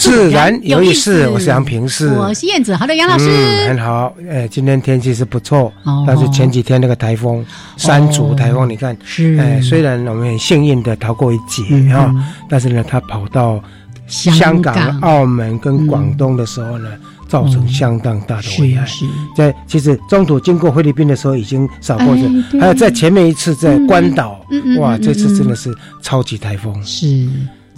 自然有意思。我是杨平是，我是燕子。好的，杨老师，很好。哎，今天天气是不错，但是前几天那个台风山竹台风，你看，是哎，虽然我们很幸运的逃过一劫啊，但是呢，它跑到香港、澳门跟广东的时候呢。造成相当大的危害。在其实中途经过菲律宾的时候已经扫过去，还有在前面一次在关岛，哇，这次真的是超级台风。是。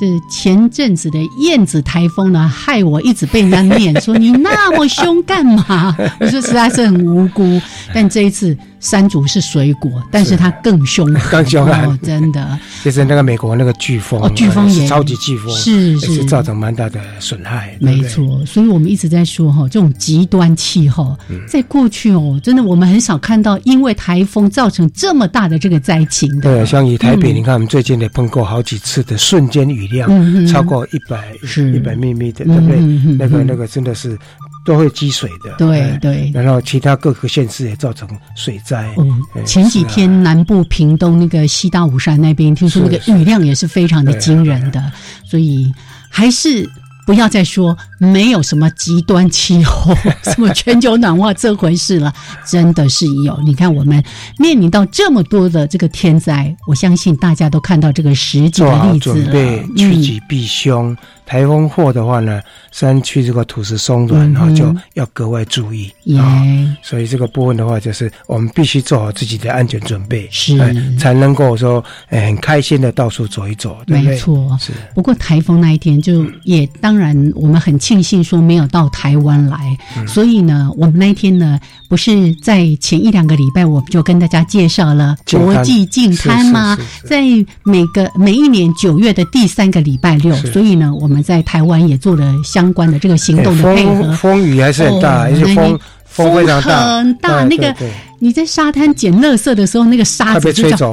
这前阵子的燕子台风呢，害我一直被人家念说你那么凶干嘛？我说实在是很无辜。但这一次山竹是水果，但是它更凶，更凶哦，真的。就是那个美国那个飓风，哦，飓风也超级飓风，是是造成蛮大的损害。没错，所以我们一直在说哈，这种极端气候，在过去哦，真的我们很少看到因为台风造成这么大的这个灾情的。对，像以台北，你看我们最近也碰过好几次的瞬间雨。量超过一百一百米米的，对不对？那个那个真的是都会积水的。对对。然后其他各个县市也造成水灾。嗯，前几天南部屏东那个西大武山那边，听说那个雨量也是非常的惊人的，所以还是。不要再说没有什么极端气候、什么全球暖化这回事了，真的是有。你看，我们面临到这么多的这个天灾，我相信大家都看到这个实际的例子了。准备趋吉避凶。台风祸的话呢，山区这个土石松软，然后就要格外注意啊。所以这个部分的话，就是我们必须做好自己的安全准备，是才能够说很开心的到处走一走。没错，是。不过台风那一天，就 也当然我们很庆幸说没有到台湾来。所以呢，我们那一天呢，不是在前一两个礼拜，我们就跟大家介绍了国际净滩吗？在每个每一年九月的第三个礼拜六，所以呢，我们。在台湾也做了相关的这个行动的配合，风雨还是很大，而且风风非常大，很大。那个你在沙滩捡垃圾的时候，那个沙子就吹走，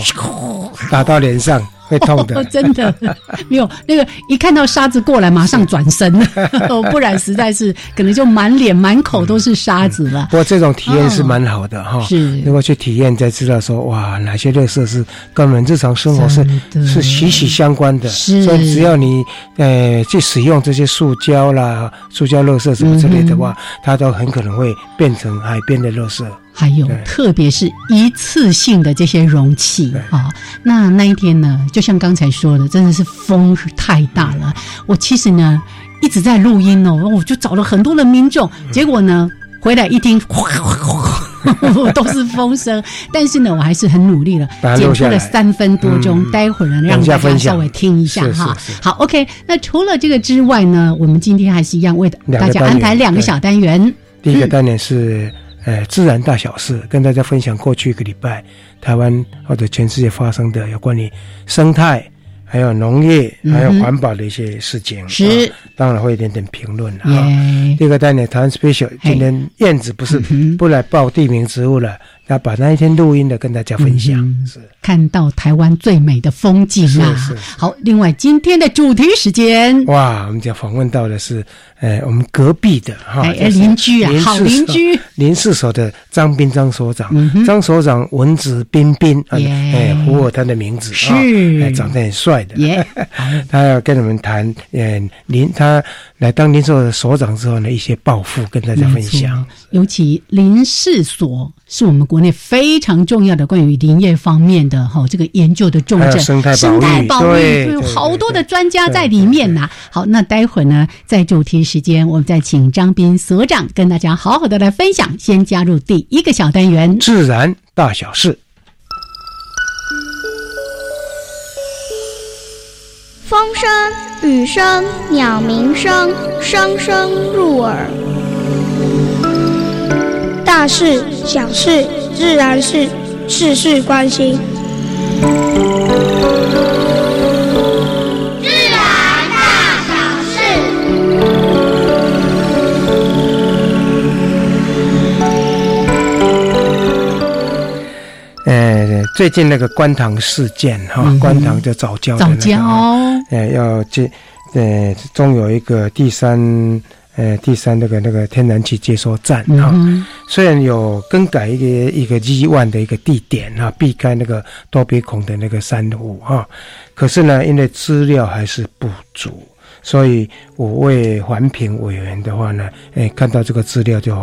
打到脸上。会痛的，真的。没有那个一看到沙子过来，马上转身，不然实在是可能就满脸满口都是沙子了。不过这种体验是蛮好的哈，是。如果去体验才知道说哇，哪些乐色是跟我们日常生活是是息息相关的。所以只要你呃去使用这些塑胶啦、塑胶乐色什么之类的话，它都很可能会变成海边的乐色。还有，特别是一次性的这些容器啊，那那一天呢，就像刚才说的，真的是风太大了。我其实呢一直在录音哦，我就找了很多的民众，结果呢回来一听，哗哗哗，都是风声。但是呢，我还是很努力了，剪出了三分多钟，待会儿呢让大家稍微听一下哈。好，OK。那除了这个之外呢，我们今天还是一样为大家安排两个小单元。第一个单元是。呃，自然大小事，跟大家分享过去一个礼拜台湾或者全世界发生的有关于生态、还有农业、还有环保的一些事情。是，当然会一点点评论哈。第二个单元台湾 special，今天燕子不是不来报地名植物了。要把那一天录音的跟大家分享，是看到台湾最美的风景啊！好，另外今天的主题时间，哇，我们讲访问到的是，呃，我们隔壁的哈邻居啊，好邻居。林氏所的张斌张所长，张所长文质彬彬，哎，符合他的名字是，长得很帅的，他要跟你们谈，嗯，林他来当林所的所长之后呢，一些抱负跟大家分享，尤其林氏所是我们国。内非常重要的关于林业方面的哈这个研究的重镇，生态保育，有好多的专家在里面呐。好，那待会儿呢，在主题时间，我们再请张斌所长跟大家好好的来分享。先加入第一个小单元，自然大小事。风声、雨声、鸟鸣声，声声入耳。大事、小事、自然事，事事关心。最近那个观塘事件哈，观塘就早教的那个，呃，要接，呃，中有一个第三。呃，第三那个那个天然气接收站啊，虽然有更改一个一个 G one 的一个地点啊，避开那个多鼻孔的那个珊瑚哈，可是呢，因为资料还是不足，所以五位环评委员的话呢，哎，看到这个资料就。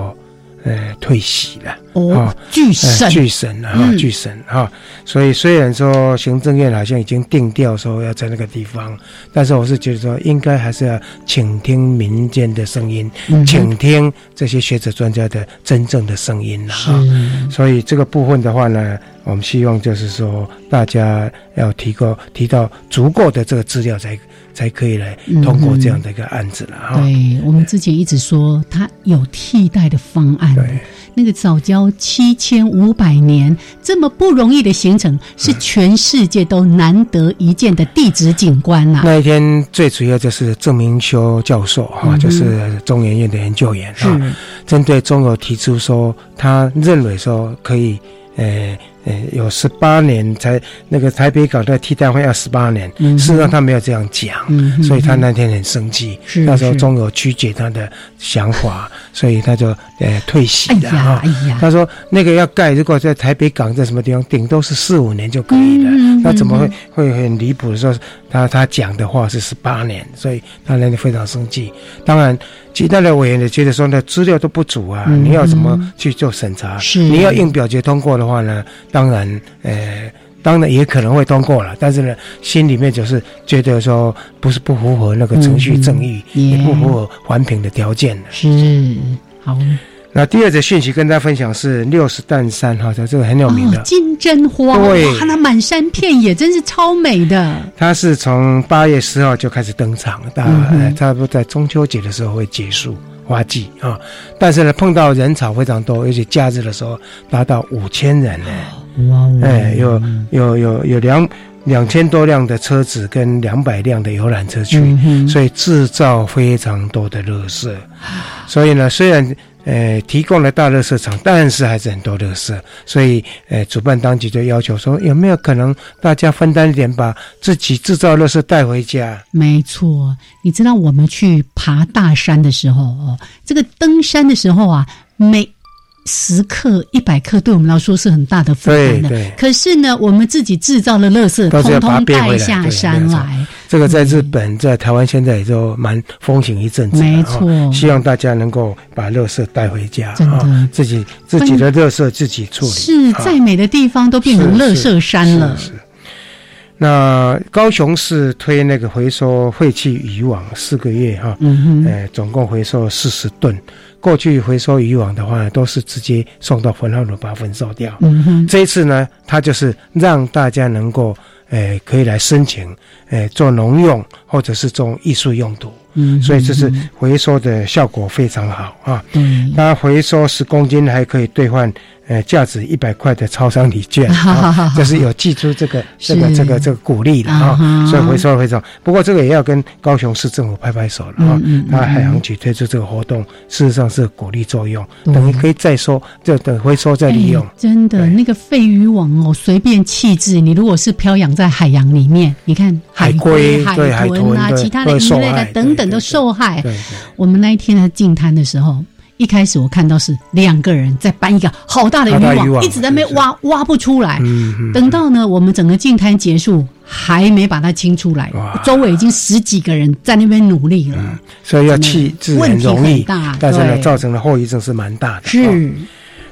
呃，退席了哦，巨审，巨审了哈，巨审哈。所以虽然说行政院好像已经定调说要在那个地方，但是我是觉得说应该还是要倾听民间的声音，倾听这些学者专家的真正的声音了哈。所以这个部分的话呢，我们希望就是说大家要提高提到足够的这个资料才。才可以来通过这样的一个案子了哈。对我们之前一直说，它有替代的方案。对，那个早教七千五百年这么不容易的形成，是全世界都难得一见的地质景观呐。那一天最主要就是郑明修教授哈，就是中研院的研究员啊，针对中油提出说，他认为说可以，呃。呃，有十八年才那个台北港的替代会要十八年，事实上他没有这样讲，所以他那天很生气。那时候中油曲解他的想法，所以他就呃退席了哈。他说那个要盖，如果在台北港在什么地方，顶多是四五年就可以了。那怎么会会很离谱的说他他讲的话是十八年，所以他那天非常生气。当然。其他的委员也觉得说呢，资料都不足啊，你要怎么去做审查？是你要硬表决通过的话呢，当然，呃，当然也可能会通过了，但是呢，心里面就是觉得说，不是不符合那个程序正义，也不符合环评的条件是好。那第二则讯息跟大家分享是六十担山哈，在这个很有名的金针花，对，那满山遍野真是超美的。它是从八月十号就开始登场，大差不多在中秋节的时候会结束花季啊。但是呢，碰到人潮非常多，而且假日的时候达到五千人呢。哇，哎，有有有有两两千多辆的车子跟两百辆的游览车去，所以制造非常多的热色。所以呢，虽然。呃，提供了大乐色场，但是还是很多乐色，所以呃，主办当局就要求说，有没有可能大家分担一点，把自己制造乐色带回家？没错，你知道我们去爬大山的时候哦，这个登山的时候啊，每十克、一百克对我们来说是很大的负担的。可是呢，我们自己制造的乐色，通通带下山来。这个在日本、在台湾现在也都蛮风行一阵子。没错，希望大家能够把乐色带回家，啊，自己自己的乐色自己处理。是再美的地方都变成乐色山了。是。那高雄市推那个回收废弃渔网四个月哈，嗯哼，呃，总共回收四十吨。过去回收渔网的话，都是直接送到焚化炉把焚烧掉。嗯哼，这一次呢，它就是让大家能够，诶，可以来申请，诶，做农用或者是做艺术用途。嗯，所以这是回收的效果非常好啊。嗯，它回收十公斤还可以兑换。呃，价值一百块的超商礼券，就是有寄出这个 这个这个这个鼓励的啊，所以回收回收。不过这个也要跟高雄市政府拍拍手了啊，那海洋局推出这个活动，事实上是鼓励作用，等于可以再收，就等回收再利用。真的，那个废渔网哦，随便弃置，你如果是漂洋在海洋里面，你看海龟、海豚啊，其他的鱼类的等等都受害。我们那一天在进滩的时候。一开始我看到是两个人在搬一个好大的渔网，一直在那边挖，挖不出来。等到呢，我们整个进滩结束，还没把它清出来，周围已经十几个人在那边努力了。所以要弃置很容易，但是呢，造成的后遗症是蛮大的。是。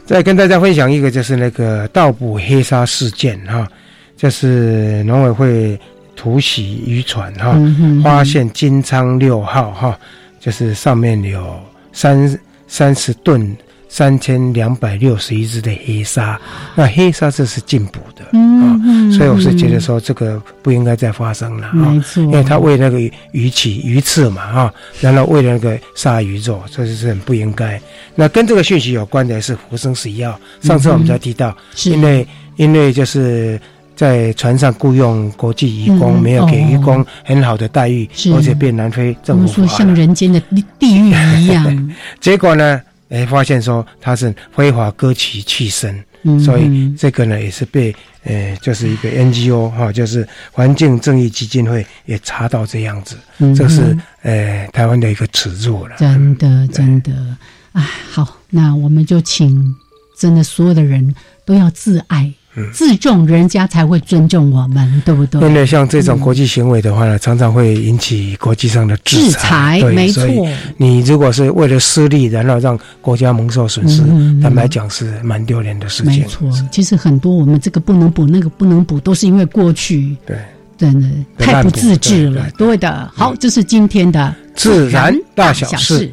再跟大家分享一个，就是那个盗捕黑沙事件哈，就是农委会突袭渔船哈，发现金昌六号哈，就是上面有三三十吨。三千两百六十一只的黑鲨，那黑鲨这是进补的啊，所以我是觉得说这个不应该再发生了啊，因为他喂那个鱼鳍鱼刺嘛哈，然后喂那个鲨鱼肉，这就是很不应该。那跟这个讯息有关的是福生十一号，上次我们才提到，因为因为就是在船上雇佣国际义工，没有给义工很好的待遇，而且被南非政府说像人间的地狱一样，结果呢？哎，发现说他是非法割取气身，所以这个呢也是被呃，就是一个 NGO 哈，就是环境正义基金会也查到这样子，这是呃台湾的一个耻辱了。真的，真的，哎，好，那我们就请真的所有的人都要自爱。自重，人家才会尊重我们，对不对？因为像这种国际行为的话呢，常常会引起国际上的制裁。没错，你如果是为了私利，然后让国家蒙受损失，坦白讲是蛮丢脸的事情。没错，其实很多我们这个不能补，那个不能补，都是因为过去对真的太不自制了。对的，好，这是今天的自然大小事。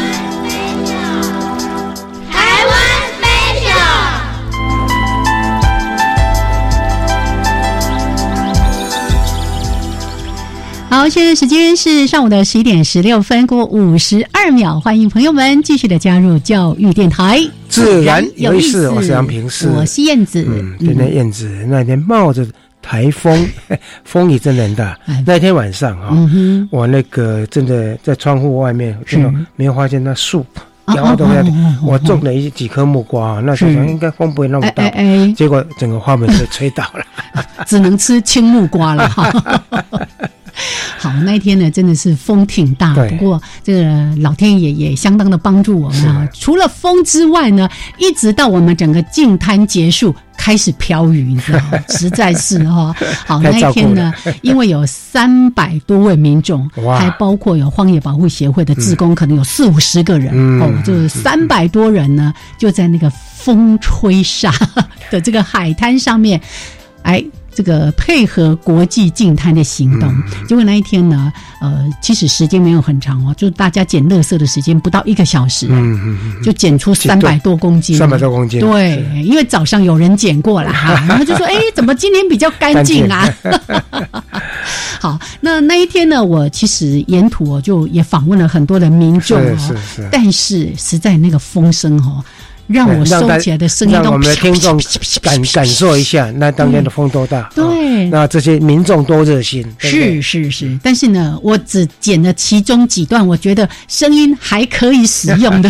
好，现在时间是上午的十一点十六分过五十二秒，欢迎朋友们继续的加入教育电台。自然有意思，我是杨平，是我是燕子。嗯，今天燕子那天冒着台风，风雨真的很大。那天晚上啊，我那个真的在窗户外面，没有发现那树摇动下来。我种了一几颗木瓜，那时候应该风不会那么大，结果整个花盆被吹倒了，只能吃青木瓜了。好，那一天呢，真的是风挺大，不过这个老天爷也相当的帮助我们啊。除了风之外呢，一直到我们整个净滩结束，开始飘雨，你知道吗？实在是哈。好，那一天呢，因为有三百多位民众，还包括有荒野保护协会的职工，可能有四五十个人哦，就是三百多人呢，就在那个风吹沙的这个海滩上面，哎。这个配合国际净滩的行动，结果那一天呢，呃，其实时间没有很长哦，就是大家捡垃圾的时间不到一个小时，嗯嗯嗯，就捡出三百多公斤，三百多公斤，对，因为早上有人捡过了哈，然后就说，哎，怎么今天比较干净啊？好，那那一天呢，我其实沿途我就也访问了很多的民众是是，但是实在那个风声哈。让我收起来的声音让我们的听众感感受一下，那当天的风多大？对，那这些民众多热心。是是是，但是呢，我只剪了其中几段，我觉得声音还可以使用的。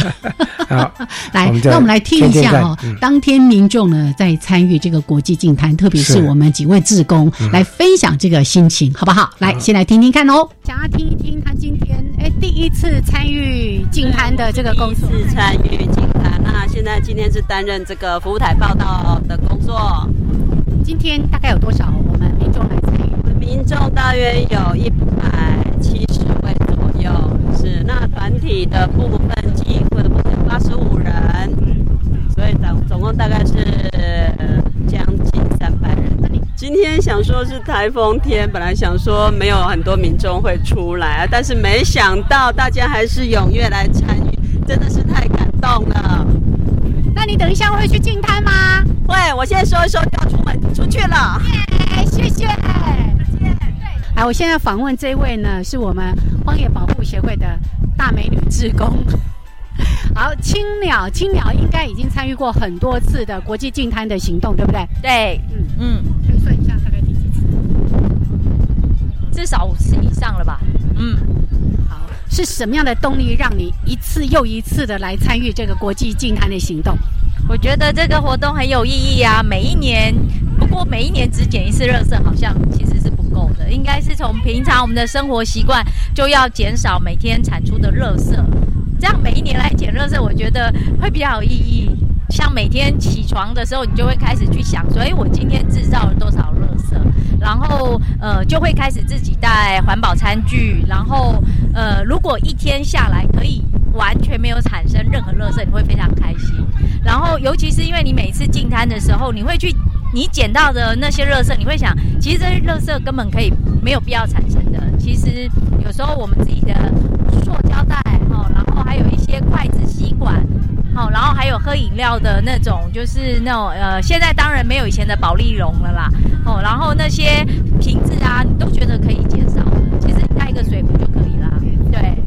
好，来，那我们来听一下哦。当天民众呢在参与这个国际竞坛，特别是我们几位志工来分享这个心情，好不好？来，先来听听看哦。想要听一听他今天哎第一次参与竞谈的这个公司参与竞谈，那现在。那今天是担任这个服务台报道的工作。今天大概有多少我们民众来参与？民众大约有一百七十位左右。是，那团体的部分机会的部分八十五人，所以总总共大概是将近三百人。今天想说是台风天，本来想说没有很多民众会出来，但是没想到大家还是踊跃来参与，真的是太感动了。那你等一下会去进滩吗？会，我现在收一收就要出门出去了。耶，谢谢。再见。对，我现在访问这位呢，是我们荒野保护协会的大美女志工。好，青鸟，青鸟应该已经参与过很多次的国际进滩的行动，对不对？对，嗯嗯。可以算一下大概第几次？至少五次以上了吧？嗯。好是什么样的动力让你一次又一次的来参与这个国际净滩的行动？我觉得这个活动很有意义啊！每一年不过每一年只捡一次垃圾，好像其实是不够的，应该是从平常我们的生活习惯就要减少每天产出的垃圾，这样每一年来捡垃圾，我觉得会比较有意义。像每天起床的时候，你就会开始去想说，哎，我今天制造了多少垃圾？然后呃，就会开始自己带环保餐具。然后呃，如果一天下来可以完全没有产生任何垃圾，你会非常开心。然后尤其是因为你每次进摊的时候，你会去你捡到的那些垃圾，你会想，其实这些垃圾根本可以没有必要产生的。其实有时候我们自己的塑胶袋哈，然后还有一些筷子、吸管。好，然后还有喝饮料的那种，就是那种呃，现在当然没有以前的保利龙了啦。哦，然后那些瓶子啊，你都觉得可以减少，其实你带一个水壶就可以啦。对，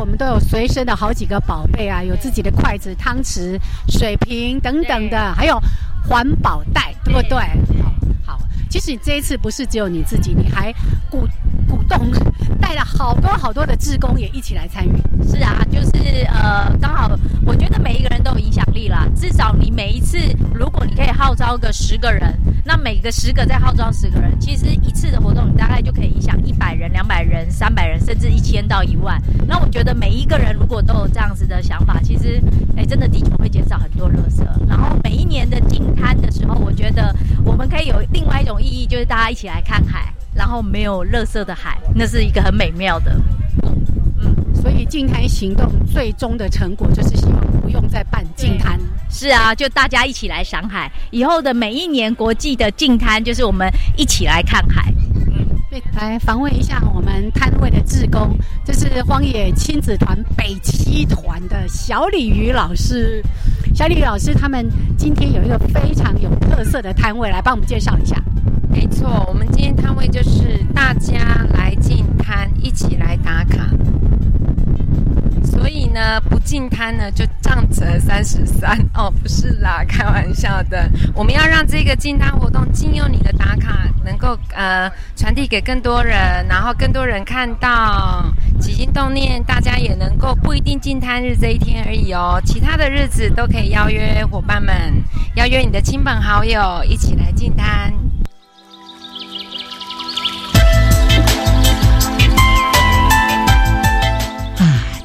我们都有随身的好几个宝贝啊，有自己的筷子、汤匙、水瓶等等的，还有环保袋，对不对？好，好，其实这一次不是只有你自己，你还鼓鼓动。带了好多好多的志工也一起来参与，是啊，就是呃，刚好我觉得每一个人都有影响力啦。至少你每一次，如果你可以号召个十个人，那每个十个再号召十个人，其实一次的活动你大概就可以影响一百人、两百人、三百人，甚至一千到一万。那我觉得每一个人如果都有这样子的想法，其实哎，真的地球会减少很多垃圾。然后每一年的进滩的时候，我觉得我们可以有另外一种意义，就是大家一起来看海。然后没有垃圾的海，那是一个很美妙的。嗯，所以净滩行动最终的成果就是希望不用再办净滩。是啊，就大家一起来赏海。以后的每一年国际的净滩，就是我们一起来看海。嗯，对，来访问一下我们摊位的志工，这是荒野亲子团北七团的小鲤鱼老师。小李老师他们今天有一个非常有特色的摊位，来帮我们介绍一下。没错，我们今天摊位就是大家来进摊，一起来打卡。所以呢，不进摊呢就账折三十三 哦，不是啦，开玩笑的。我们要让这个进摊活动，经由你的打卡，能够呃传递给更多人，然后更多人看到，起心动念，大家也能够不一定进摊日这一天而已哦，其他的日子都可以邀约伙伴们，邀约你的亲朋好友一起来进摊。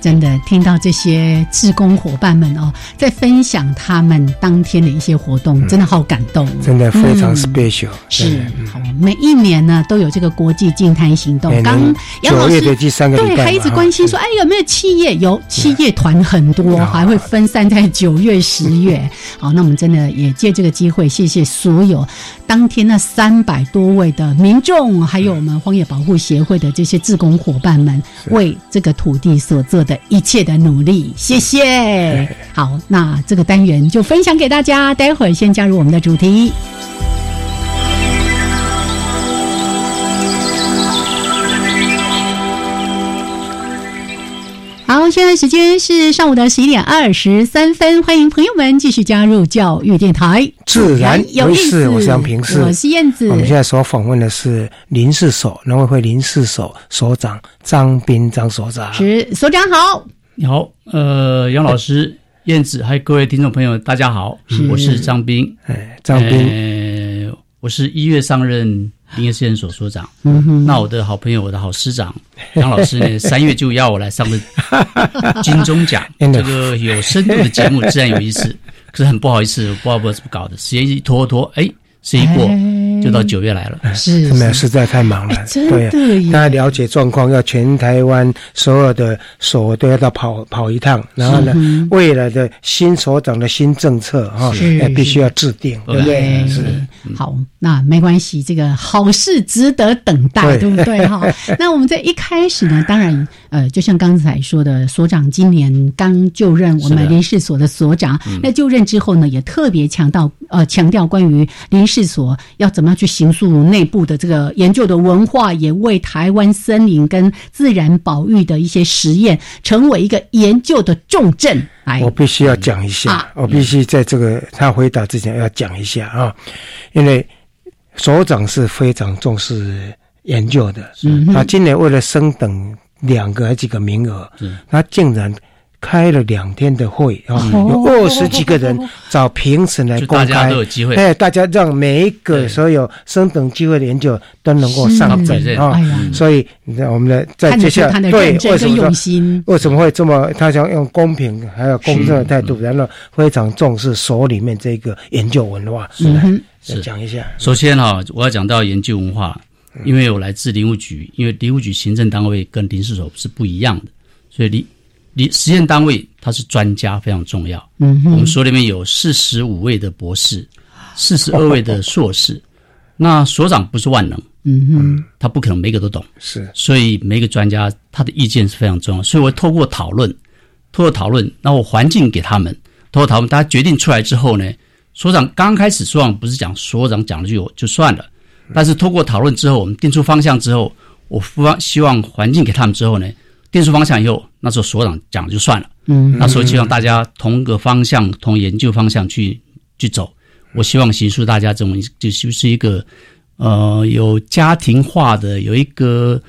真的听到这些志工伙伴们哦，在分享他们当天的一些活动，真的好感动，真的非常 special。是，每一年呢都有这个国际净滩行动。刚杨老师对还一直关心说，哎，有没有企业？有企业团很多，还会分散在九月、十月。好，那我们真的也借这个机会，谢谢所有当天那三百多位的民众，还有我们荒野保护协会的这些志工伙伴们，为这个土地所做的。一切的努力，谢谢。好，那这个单元就分享给大家。待会儿先加入我们的主题。好，现在时间是上午的十一点二十三分，欢迎朋友们继续加入教育电台。自然有意思，我是杨平，是我是燕子。我们现在所访问的是林氏所农委会林氏所所长张斌张所长。是所长好，你好，呃，杨老师、燕子，还有各位听众朋友，大家好，我是张斌。哎，张斌，我是一月上任。林业试验所所长，那我的好朋友，我的好师长 杨老师呢，三月就要我来上个 金钟奖，这个有深度的节目，自然有意思。可是很不好意思，不知道不知道怎么搞的，时间一拖拖，哎。这一过就到九月来了，是，没有实在太忙了，对，大家了解状况，要全台湾所有的所都要到跑跑一趟，然后呢，未来的新所长的新政策哈，也必须要制定，对不对？是，好，那没关系，这个好事值得等待，对。不对？哈，那我们在一开始呢，当然，呃，就像刚才说的，所长今年刚就任我们林事所的所长，那就任之后呢，也特别强调，呃，强调关于林试。所要怎么样去形塑内部的这个研究的文化，也为台湾森林跟自然保育的一些实验，成为一个研究的重镇。我必须要讲一下，我必须在这个他回答之前要讲一下啊，因为所长是非常重视研究的，他今年为了升等两个还几个名额，他竟然。开了两天的会啊，有二十几个人找评审来公开，大家都有机会。哎，大家让每一个所有升等机会的研究都能够上阵啊。所以，你看我们的在接下来对为什么为什么会这么？他想用公平还有公正的态度，然后非常重视所里面这个研究文化。是是，讲一下。首先哈，我要讲到研究文化，因为我来自林务局，因为林务局行政单位跟林试所是不一样的，所以林。你实验单位它是专家非常重要。嗯，我们所里面有四十五位的博士，四十二位的硕士。那所长不是万能，嗯哼，他不可能每个都懂。是，所以每个专家他的意见是非常重要。所以我透过讨论，透过讨论，那我环境给他们，透过讨论，大家决定出来之后呢，所长刚开始所长不是讲所长讲了就就算了，但是透过讨论之后，我们定出方向之后，我方希望环境给他们之后呢。定出方向以后，那时候所长讲就算了。嗯，那时候希望大家同个方向、同研究方向去去走。我希望形塑大家这种就是一个呃有家庭化的、有一个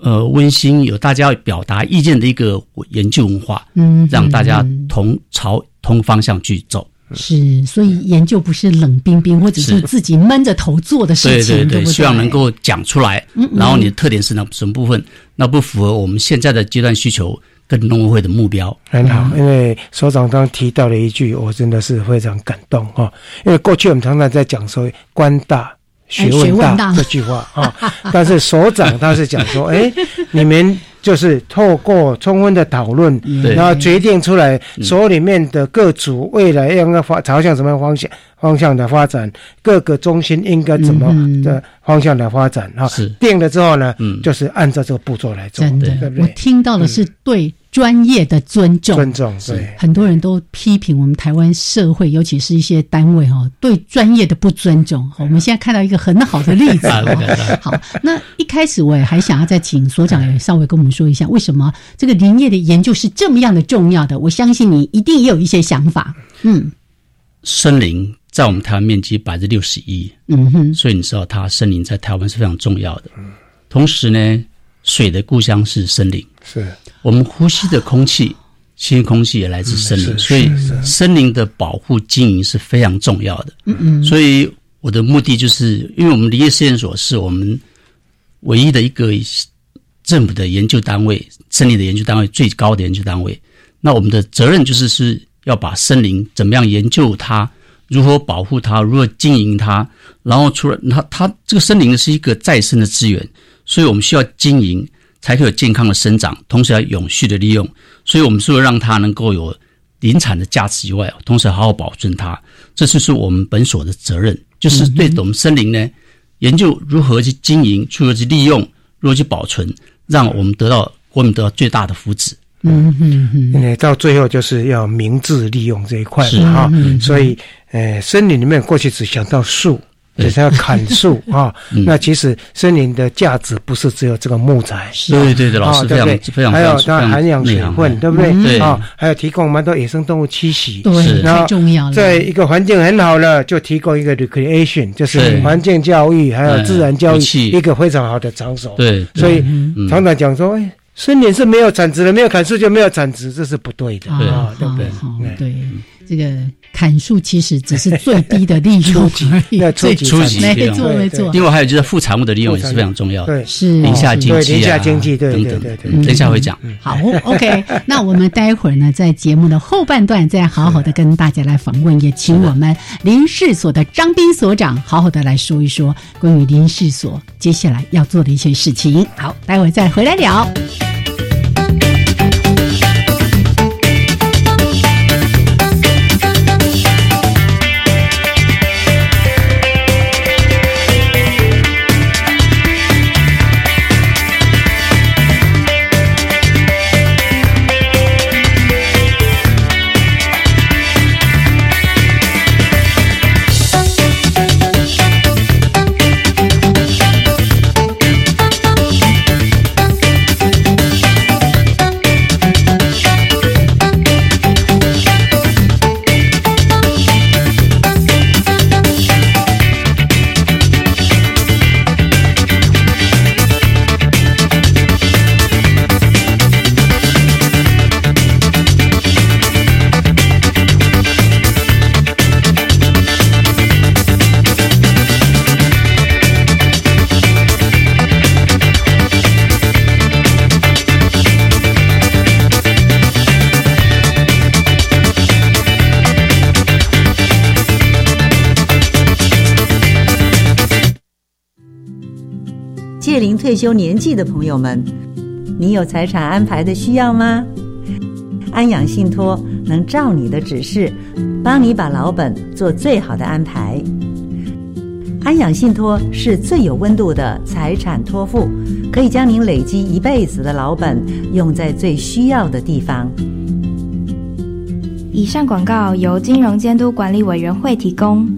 呃温馨、有大家表达意见的一个研究文化。嗯，让大家同朝同方向去走。是，所以研究不是冷冰冰或者是自己闷着头做的事情，对对对，希望能够讲出来。然后你的特点是哪什么部分？那不符合我们现在的阶段需求跟农委会的目标。很好，因为所长刚提到了一句，我真的是非常感动哈。因为过去我们常常在讲说官大学问大这句话啊，但是所长他是讲说，哎，你们。就是透过充分的讨论，然后决定出来所里面的各组未来应该发朝向什么方向方向的发展，各个中心应该怎么的方向的发展啊？定了之后呢，就是按照这个步骤来做。真的，我听到的是对。专业的尊重，尊重对很多人都批评我们台湾社会，尤其是一些单位哈，对专业的不尊重。我们现在看到一个很好的例子。好，那一开始我也还想要再请所长也稍微跟我们说一下，为什么这个林业的研究是这么样的重要的？我相信你一定也有一些想法。嗯，森林在我们台湾面积百分之六十一，嗯哼，所以你知道它森林在台湾是非常重要的。同时呢，水的故乡是森林，是。我们呼吸的空气，新鲜空气也来自森林，所以森林的保护经营是非常重要的。嗯嗯，所以我的目的就是，因为我们林业试验所是我们唯一的一个政府的研究单位，森林的研究单位最高的研究单位。那我们的责任就是是要把森林怎么样研究它，如何保护它，如何经营它，然后除了它，它这个森林是一个再生的资源，所以我们需要经营。才可以有健康的生长，同时要永续的利用。所以，我们除了让它能够有林产的价值以外，同时好好保存它，这就是我们本所的责任，就是对我们森林呢，研究如何去经营，如何去利用，如何去保存，让我们得到我们得到最大的福祉。嗯嗯嗯，到最后就是要明智利用这一块哈。所以，呃，森林里面过去只想到树。只是要砍树 啊！那其实森林的价值不是只有这个木材，对对对，老师非常非常还有它含养水分，对不对？对。啊，还有提供蛮多野生动物栖息，对，太重要了。在一个环境很好了，就提供一个 recreation，就是环境教育，还有自然教育一个非常好的场所。对，所以常常讲说，哎，森林是没有产值的，没有砍树就没有产值，这是不对的啊，对不对？对。这个砍树其实只是最低的利用而已，最初级没错没错。另外还有就是副产物的利用也是非常重要的，是林下经济啊等等，等一下会讲。好，OK，那我们待会儿呢，在节目的后半段再好好的跟大家来访问，也请我们林氏所的张斌所长好好的来说一说关于林氏所接下来要做的一些事情。好，待会儿再回来聊。休年纪的朋友们，你有财产安排的需要吗？安养信托能照你的指示，帮你把老本做最好的安排。安养信托是最有温度的财产托付，可以将您累积一辈子的老本用在最需要的地方。以上广告由金融监督管理委员会提供。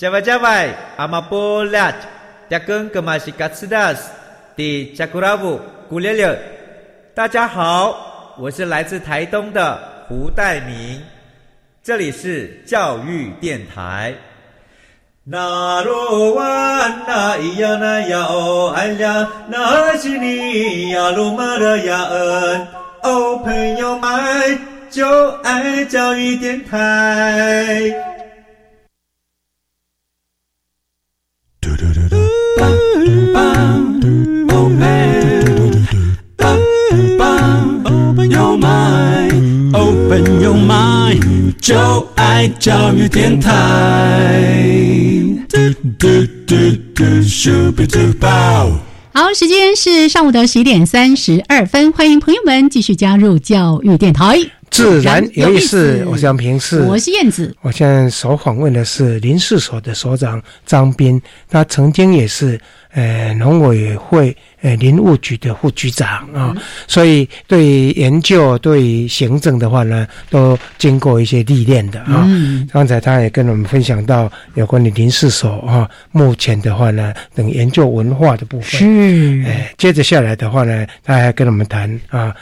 加外加外，阿玛波拉，扎根格玛西卡斯达斯，的加古拉布古列列。大家好，我是来自台东的胡代明，这里是教育电台。那罗哇那咿呀那呀哦哎呀，那是你呀鲁玛的呀恩哦，朋友们就爱教育电台。Open your mind，就爱教育电台。好，时间是上午的十一点三十二分，欢迎朋友们继续加入教育电台。自然有意思，我是杨平是，我是燕子。我现在所访问的是林氏所的所长张斌，他曾经也是呃农委会。呃，林务局的副局长啊，所以对研究、对行政的话呢，都经过一些历练的啊嗯。刚才他也跟我们分享到有关的林试所啊，目前的话呢，等研究文化的部分是。哎，接着下来的话呢，他还跟我们谈啊，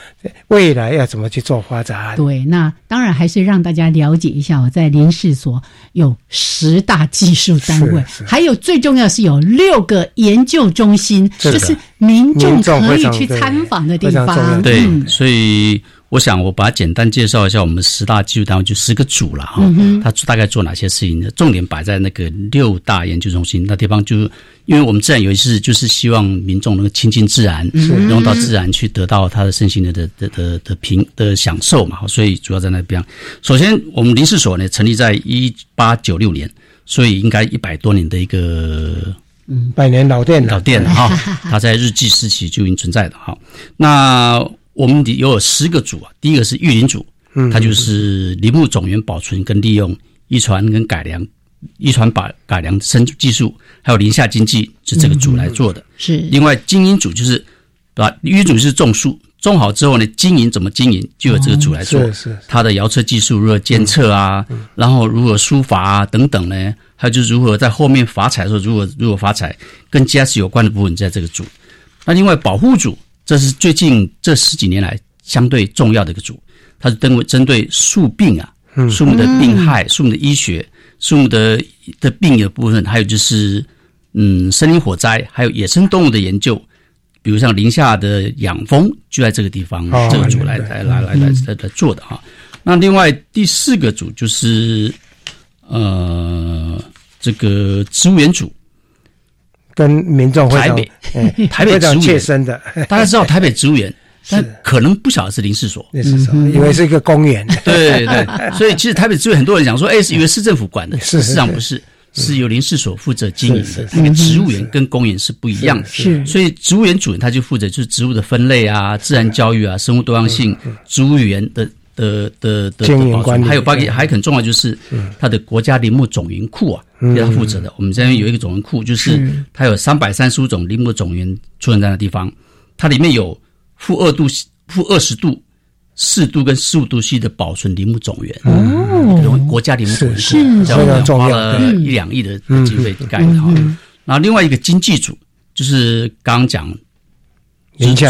未来要怎么去做发展。对，那当然还是让大家了解一下我，在林试所有十大技术单位，还有最重要是有六个研究中心，就是。民众可以去参访的地方，对，所以我想我把它简单介绍一下我们十大技术单位，就十个组了哈。它大概做哪些事情呢？重点摆在那个六大研究中心那地方，就因为我们自然有一次就是希望民众能够亲近自然，用到自然去得到他的身心的的的的的平的享受嘛。所以主要在那边。首先，我们林试所呢成立在一八九六年，所以应该一百多年的一个。嗯，百年老店老店哈，它在日记时期就已经存在的哈。那我们有十个组啊，第一个是育林组，嗯，它就是林木种源保存跟利用、遗传跟改良、遗传把改良生技术，还有林下经济是这个组来做的。是，另外经营组就是，对吧？育组是种树，种好之后呢，经营怎么经营，就由这个组来做。是是，它的摇测技术如何监测啊，然后如何疏伐啊等等呢？还有就是如何在后面发财的时候，如何如何发财跟家事有关的部分在这个组。那另外保护组，这是最近这十几年来相对重要的一个组，它是针对针对树病啊，树木的病害、树木的医学、树木的的病的部分，还有就是嗯森林火灾，还有野生动物的研究，比如像宁夏的养蜂就在这个地方这个组来来来来来来来做的哈。那另外第四个组就是。呃，这个植物园组跟民众会台北 台北植物切身的，大家知道台北植物园，但可能不晓得是林试所，林试所以为是一个公园。对对，所以其实台北植物园很多人讲说，哎，是以为市政府管的，事实上不是，是由林氏所负责经营的。因为植物园跟公园是不一样的，是，所以植物园主人他就负责就是植物的分类啊、自然教育啊、生物多样性、植物园的。的的的保存，还有包括还很重要就是它的国家林木种云库啊，由他负责的。我们这边有一个种源库，就是它有三百三十五种林木种源出现在的地方，它里面有负二度、负二十度。四度跟十五度系的保存林木种源。哦，国家林木种源是非常重要，花了一两亿的经费盖好。然后另外一个经济组就是刚刚讲，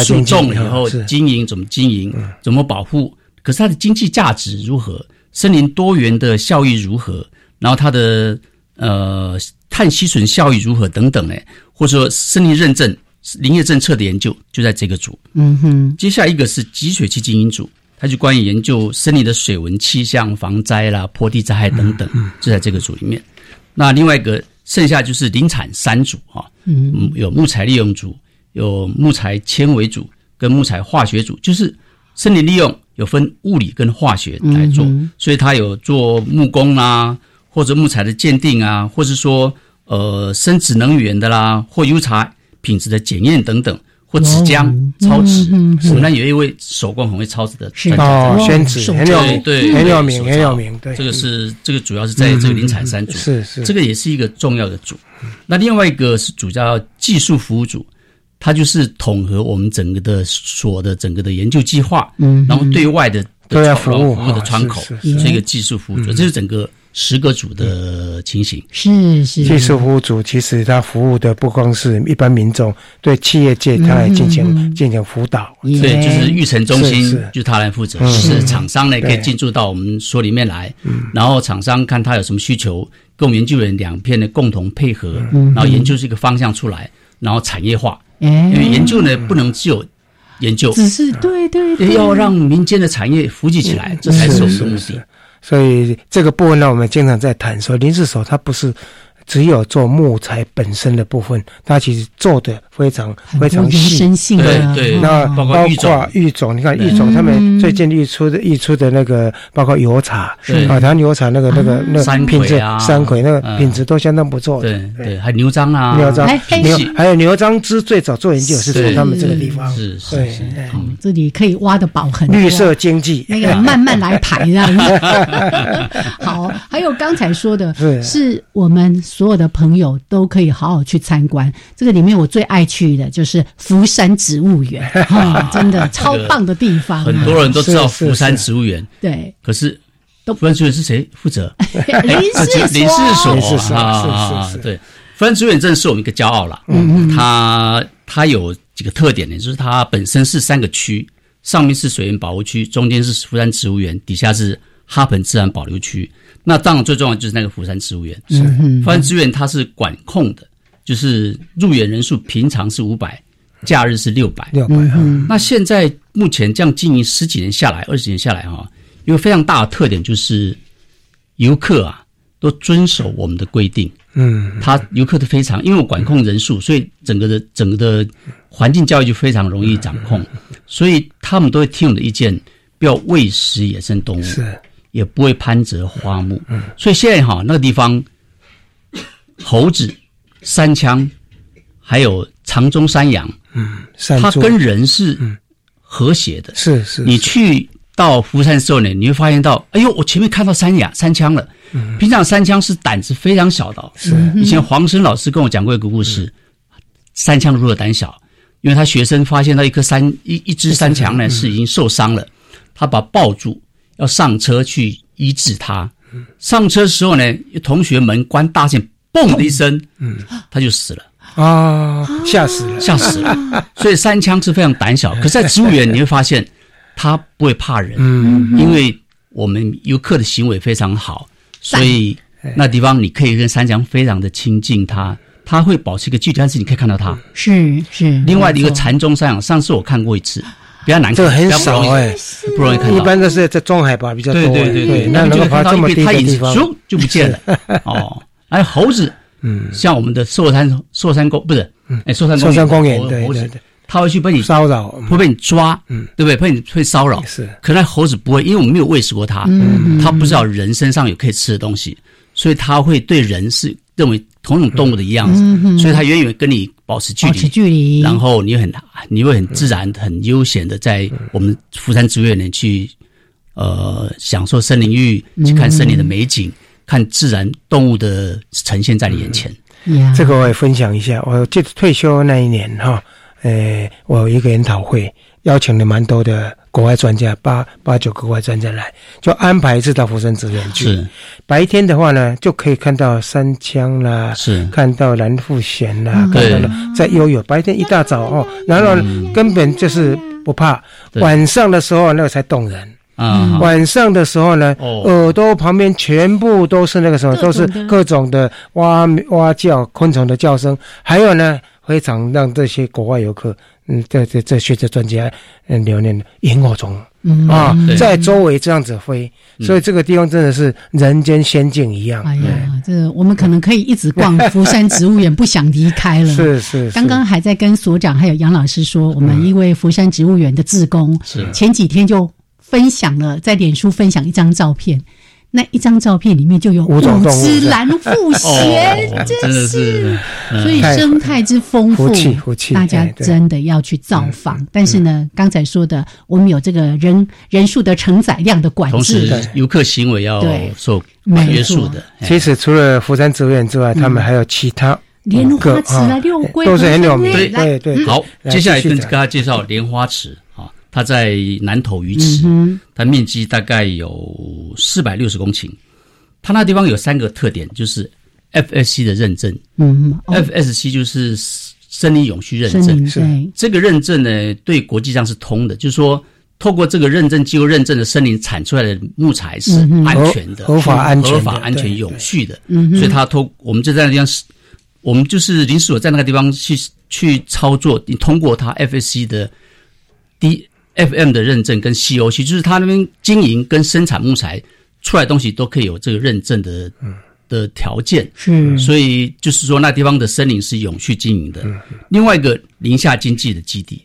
树种以后经营怎么经营，怎么保护，可是它的经济价值如何，森林多元的效益如何，然后它的呃碳吸存效益如何等等呢？或者说森林认证、林业政策的研究就在这个组。嗯哼，接下来一个是集水器经营组。它就关于研究森林的水文、气象、防灾啦、坡地灾害等等，就在这个组里面。那另外一个剩下就是林产三组哈，嗯，有木材利用组、有木材纤维组跟木材化学组，就是森林利用有分物理跟化学来做，所以它有做木工啊，或者木材的鉴定啊，或是说呃生殖能源的啦，或油茶品质的检验等等。或纸浆抄纸，我们那有一位手工很会抄纸的哦，宣纸很有名，对，很有名，很有名。对，这个是这个主要是在这个林产三组，是是，这个也是一个重要的组。那另外一个是主叫技术服务组，它就是统合我们整个的所的整个的研究计划，嗯，然后对外的对外服务服务的窗口，是一个技术服务组，这是整个。十个组的情形。是是。技术服务组，其实他服务的不光是一般民众，对企业界他来进行进行辅导。对，就是育成中心，就他来负责。就是厂商呢可以进驻到我们所里面来，然后厂商看他有什么需求，跟我们研究员两片的共同配合，然后研究这个方向出来，然后产业化。因为研究呢不能只有研究，只是对对，要让民间的产业扶起起来，这才是我们的目的。所以这个部分呢，我们经常在谈说，林氏手它不是。只有做木材本身的部分，它其实做的非常非常细，对对。那包括玉种，你看玉种，他们最近溢出的溢出的那个，包括油茶，啊，它油茶那个那个那品质，山葵那个品质都相当不错。对对，还有牛樟啊，牛樟，牛还有牛樟枝，最早做研究是从他们这个地方。是是是，这里可以挖的宝很绿色经济，那个慢慢来排这样。好，还有刚才说的是我们。所有的朋友都可以好好去参观。这个里面我最爱去的就是福山植物园，真的超棒的地方。很多人都知道福山植物园，对。可是福山植物园是谁负责？林氏林氏所啊，对。福山植物园真的是我们一个骄傲了。嗯嗯。它它有几个特点呢？就是它本身是三个区，上面是水源保护区，中间是福山植物园，底下是哈盆自然保留区。那当然最重要就是那个釜山植物园，是福山植物园它是管控的，就是入园人数平常是五百，假日是六百。六百。那现在目前这样经营十几年下来，二十年下来哈，一个非常大的特点就是游客啊都遵守我们的规定。嗯，他游客都非常，因为我管控人数，所以整个的整个的环境教育就非常容易掌控，所以他们都会听我们的意见，不要喂食野生动物。是。也不会攀折花木，所以现在哈那个地方，猴子、山羌，还有长鬃山羊，嗯，它跟人是和谐的。是是，你去到福山时候呢，你会发现到，哎呦，我前面看到山羊、山羌了。平常山羌是胆子非常小的。是，以前黄生老师跟我讲过一个故事，山羌如何胆小？因为他学生发现到一颗山一一只山羌呢是已经受伤了，他把抱住。要上车去医治他，上车的时候呢，同学门关大线，嘣的一声，嗯，他就死了啊，吓死了，吓死了。所以三枪是非常胆小，可是在植物园你会发现，他不会怕人，嗯，因为我们游客的行为非常好，所以那地方你可以跟三枪非常的亲近，他他会保持一个距离，但是你可以看到他，是是。另外的一个禅宗山羊，上次我看过一次。比较难，这个很少哎，不容易看到。一般都是在中海拔比较多。对对对对，那能够爬这么低的地方，咻就不见了。哦，哎，猴子，嗯，像我们的寿山寿山公不是，哎，寿山寿山公园，对对对，他会去被你骚扰，会被你抓，嗯，对不对？被你会骚扰，是。可那猴子不会，因为我们没有喂食过它，嗯它不知道人身上有可以吃的东西，所以它会对人是认为同种动物的一样子，所以它远远跟你。保持距离，保持距离，然后你很，你会很自然、很悠闲的在我们福山植物园里去，呃，享受森林浴，去看森林的美景，看自然动物的呈现在你眼前。这个我也分享一下。我记得退休那一年哈，呃，我有一个研讨会，邀请了蛮多的国外专家，八八九个国外专家来，就安排一次到福山植园去。是白天的话呢，就可以看到山羌啦，是看到蓝腹鹇啦，看到了在悠悠。白天一大早哦，然后根本就是不怕。晚上的时候那个才动人。啊，晚上的时候呢，耳朵旁边全部都是那个什么，都是各种的蛙蛙叫、昆虫的叫声，还有呢，非常让这些国外游客，嗯，这这这学者专家嗯留念的萤火虫。啊，在周围这样子飞，所以这个地方真的是人间仙境一样。哎呀，这我们可能可以一直逛福山植物园，不想离开了。是是，刚刚还在跟所长还有杨老师说，我们因为福山植物园的志工，是。前几天就。分享了在脸书分享一张照片，那一张照片里面就有五只蓝腹鹇，真的是，所以生态之丰富，大家真的要去造访。但是呢，刚才说的，我们有这个人人数的承载量的管制，游客行为要受约束的。其实除了福山植物园之外，他们还有其他莲花池啊、六龟都是很有名。对对，好，接下来跟大家介绍莲花池。它在南投鱼池，它面积大概有四百六十公顷。它那地方有三个特点，就是 FSC 的认证。嗯，FSC 就是森林永续认证。是这个认证呢，对国际上是通的，就是说，透过这个认证机构认证的森林产出来的木材是安全的、合法、安全、合法、安全、永续的。嗯，所以它通我们就在那地方，我们就是林所在那个地方去去操作，你通过它 FSC 的第。FM 的认证跟 COC，就是他那边经营跟生产木材出来东西都可以有这个认证的的条件。是，所以就是说那地方的森林是永续经营的。另外一个林下经济的基地，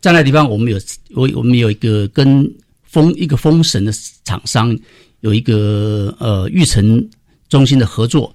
在那地方我们有我我们有一个跟风一个风神的厂商有一个呃育成中心的合作。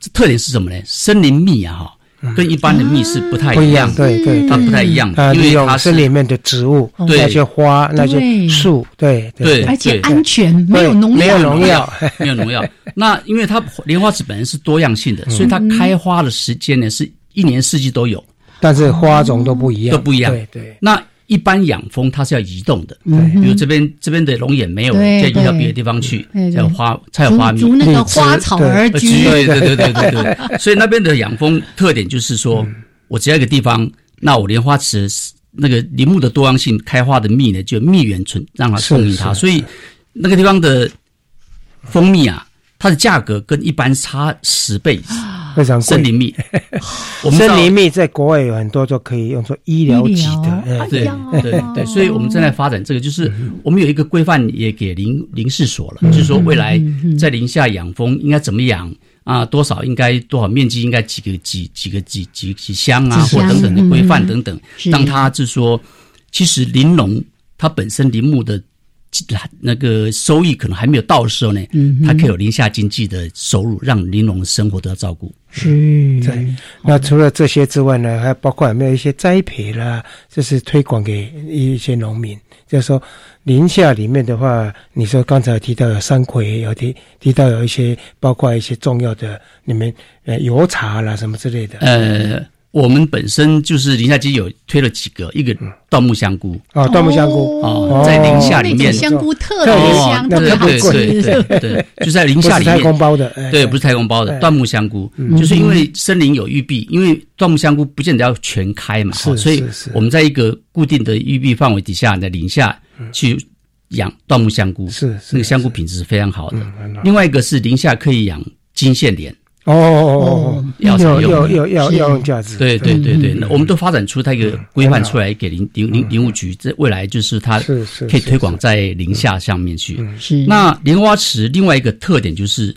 这特点是什么呢？森林密啊哈。跟一般的蜜是不太一样，对对，它不太一样，因为它是里面的植物，那些花、那些树，对对，而且安全，没有农药，没有农药，没有农药。那因为它莲花籽本身是多样性的，所以它开花的时间呢是一年四季都有，但是花种都不一样，都不一样。对对，那。一般养蜂它是要移动的，比如这边这边的龙眼没有，再移到别的地方去，才有花才有花蜜，那个花草而居。对对对对对对。所以那边的养蜂特点就是说，我只要一个地方，那我莲花池那个林木的多样性开花的蜜呢，就蜜源存让它供应它，所以那个地方的蜂蜜啊，它的价格跟一般差十倍。非常森林蜜，森林蜜 在国外有很多都可以用作医疗级的，对对对，所以我们正在发展这个，就是我们有一个规范也给林林氏所了，就是说未来在林下养蜂应该怎么养啊，多少应该多少面积应该几个几几个几几几箱啊，或等等的规范等等，让它就是说，其实林农它本身林木的。那个收益可能还没有到的时候呢，嗯，他可以有零下经济的收入，让玲珑的生活得到照顾。是，对。那除了这些之外呢，还包括有没有一些栽培啦，就是推广给一些农民。就是说，林下里面的话，你说刚才提到有山葵，有提提到有一些，包括一些重要的，你们呃油茶啦什么之类的。呃。我们本身就是林下基有推了几个，一个椴木香菇。啊，椴木香菇。啊，在林下里面，香菇特别香，特别贵，对对对，就在林下里面，太空包的，对，不是太空包的椴木香菇，就是因为森林有玉璧，因为椴木香菇不见得要全开嘛，所以我们在一个固定的玉璧范围底下，在林下去养椴木香菇，是那个香菇品质是非常好的。另外一个是林下可以养金线莲。哦要要要要要用价值，对对对。对，那我们都发展出它一个规范出来，给林林林林务局，这未来就是它可以推广在林下上面去。那莲花池另外一个特点就是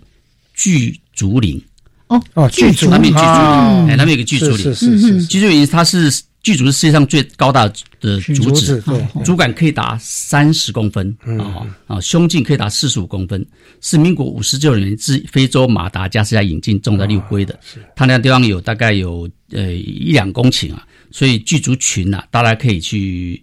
巨竹林。哦哦，巨竹那边巨竹林，哎，那边有个巨竹林，是是是，巨竹林它是。巨竹是世界上最高大的竹子，竹杆可以达三十公分啊啊，胸径可以达四十五公分，是民国五十九年自非洲马达加斯加引进种在六龟的。它那地方有大概有呃一两公顷啊，所以巨竹群呐，大家可以去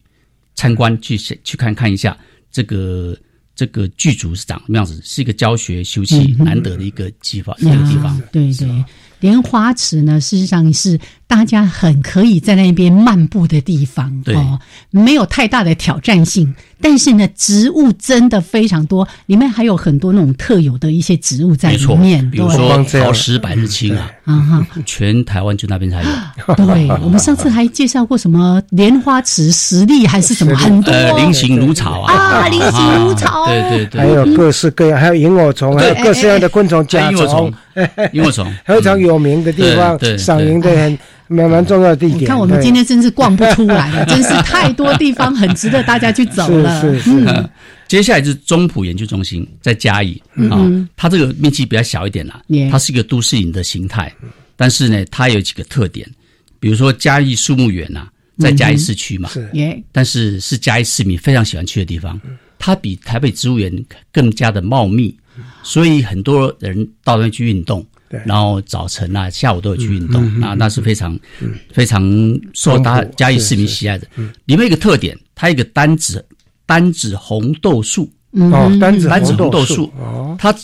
参观去去看看一下这个。这个剧组是长什么样子？是一个教学休憩难得的一个地方，一个地方。对对，莲花池呢，事实上是大家很可以在那边漫步的地方哦，没有太大的挑战性。但是呢，植物真的非常多，里面还有很多那种特有的一些植物在里面，比如说桃石百日青啊，啊哈，全台湾就那边才有。对，我们上次还介绍过什么莲花池实力还是什么很多，呃，菱形芦草啊，啊，菱形芦草，对对对，还有各式各样，还有萤火虫，还有各式各样的昆虫，甲虫，萤火虫，非常有名的地方，赏萤的很。蛮蛮重要的地点。你看，我们今天真是逛不出来了，真是太多地方很值得大家去走了。是是是。接下来就是中埔研究中心在嘉义啊，它这个面积比较小一点啦，它是一个都市营的形态，但是呢，它有几个特点，比如说嘉义树木园呐，在嘉义市区嘛，是，但是是嘉义市民非常喜欢去的地方，它比台北植物园更加的茂密，所以很多人到那边去运动。然后早晨啊，下午都有去运动，那那是非常非常受大嘉义市民喜爱的。里面一个特点，它一个单子单子红豆树。哦，单子单子红豆树，它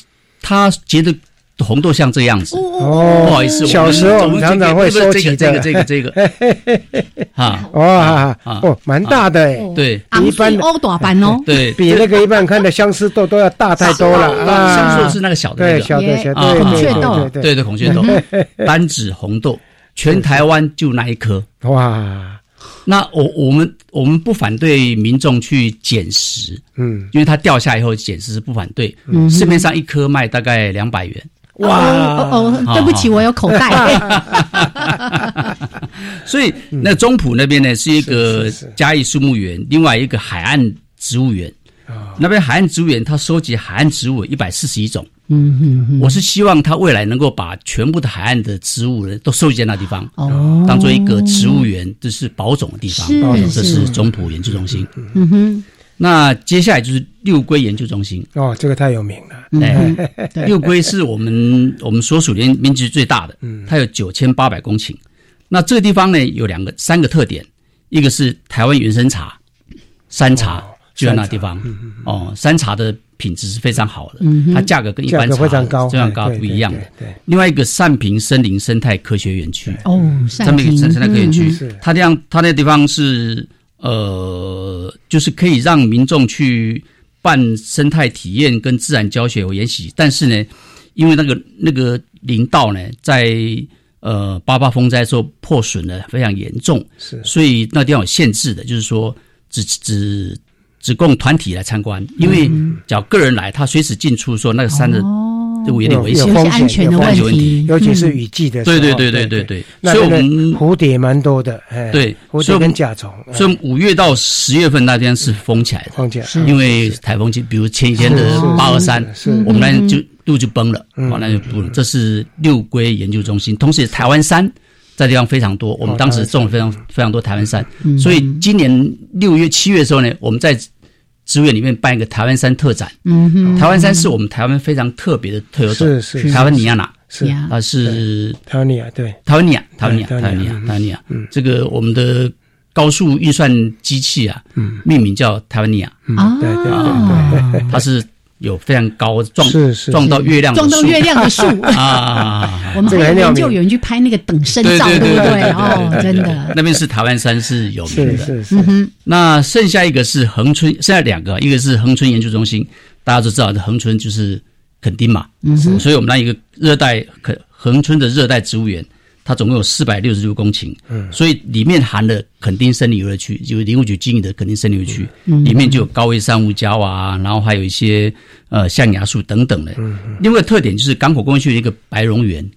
它结的。红豆像这样子。哦，不好意思，小时候我们常常会收起这个这个这个这个，哈。哇哦，蛮大的，对，一般欧大班哦，对。比那个一般看的相思豆都要大太多了啊。相思豆是那个小的，对，小的小的孔雀豆，对对孔雀豆，单指红豆，全台湾就那一颗。哇。那我我们我们不反对民众去捡拾，嗯，因为它掉下以后捡拾是不反对，市面上一颗卖大概两百元。哇哦，对不起，我有口袋。所以那中埔那边呢是一个嘉义树木园，另外一个海岸植物园。那边海岸植物园，它收集海岸植物一百四十一种。嗯哼，我是希望它未来能够把全部的海岸的植物呢都收集在那地方，哦，当做一个植物园，就是保种的地方。这是中埔研究中心。嗯哼。那接下来就是六龟研究中心。哦，这个太有名了。哎，六龟是我们我们所属面面积最大的，嗯，它有九千八百公顷。那这个地方呢有两个三个特点，一个是台湾原生茶，山茶就在那地方。哦，山茶的品质是非常好的，它价格跟一般茶非常高，非常高不一样的。对，另外一个善平森林生态科学园区哦，善平。生态科学园区，它这样它那地方是。呃，就是可以让民众去办生态体验跟自然教学和研习，但是呢，因为那个那个林道呢，在呃八八风灾时候破损的非常严重，是，所以那地方有限制的，就是说只只只供团体来参观，因为只要个人来，他随时进出，说那个山的。有点危险，有些安全的问题，尤其是雨季的时候。对对对对对对，所以我们蝴蝶蛮多的，哎，对，蝴蝶跟甲虫。所以五月到十月份那天是封起来的，封起来，因为台风季，比如前一天的八二三，我们那就路就崩了，哦，那就不了。这是六龟研究中心，同时台湾山在地方非常多，我们当时种了非常非常多台湾山，所以今年六月七月的时候呢，我们在。植物园里面办一个台湾山特展，嗯哼，台湾山是我们台湾非常特别的特有种，是是台湾尼亚纳，是。啊是。台湾尼亚，对。台湾尼亚，台湾尼亚，台湾尼亚，台湾尼亚，嗯，这个我们的高速运算机器啊，嗯，命名叫台湾尼亚，啊，对对对对，它是。有非常高撞是撞到月亮撞到月亮的树 啊！我们还研究有人去拍那个等身照，对不对？哦，真的，那边是台湾山是有名的。是是是。那剩下一个是恒春，剩下两个，一个是恒春研究中心，大家都知道，恒春就是垦丁嘛，嗯，所以我们那一个热带垦恒春的热带植物园。它总共有四百六十六公顷，嗯，所以里面含了垦丁森林游乐区，就是林务局经营的垦丁森林游乐区，里面就有高危珊瑚礁啊，然后还有一些呃象牙树等等的。嗯，另外特点就是港口公园区有一个白龙园，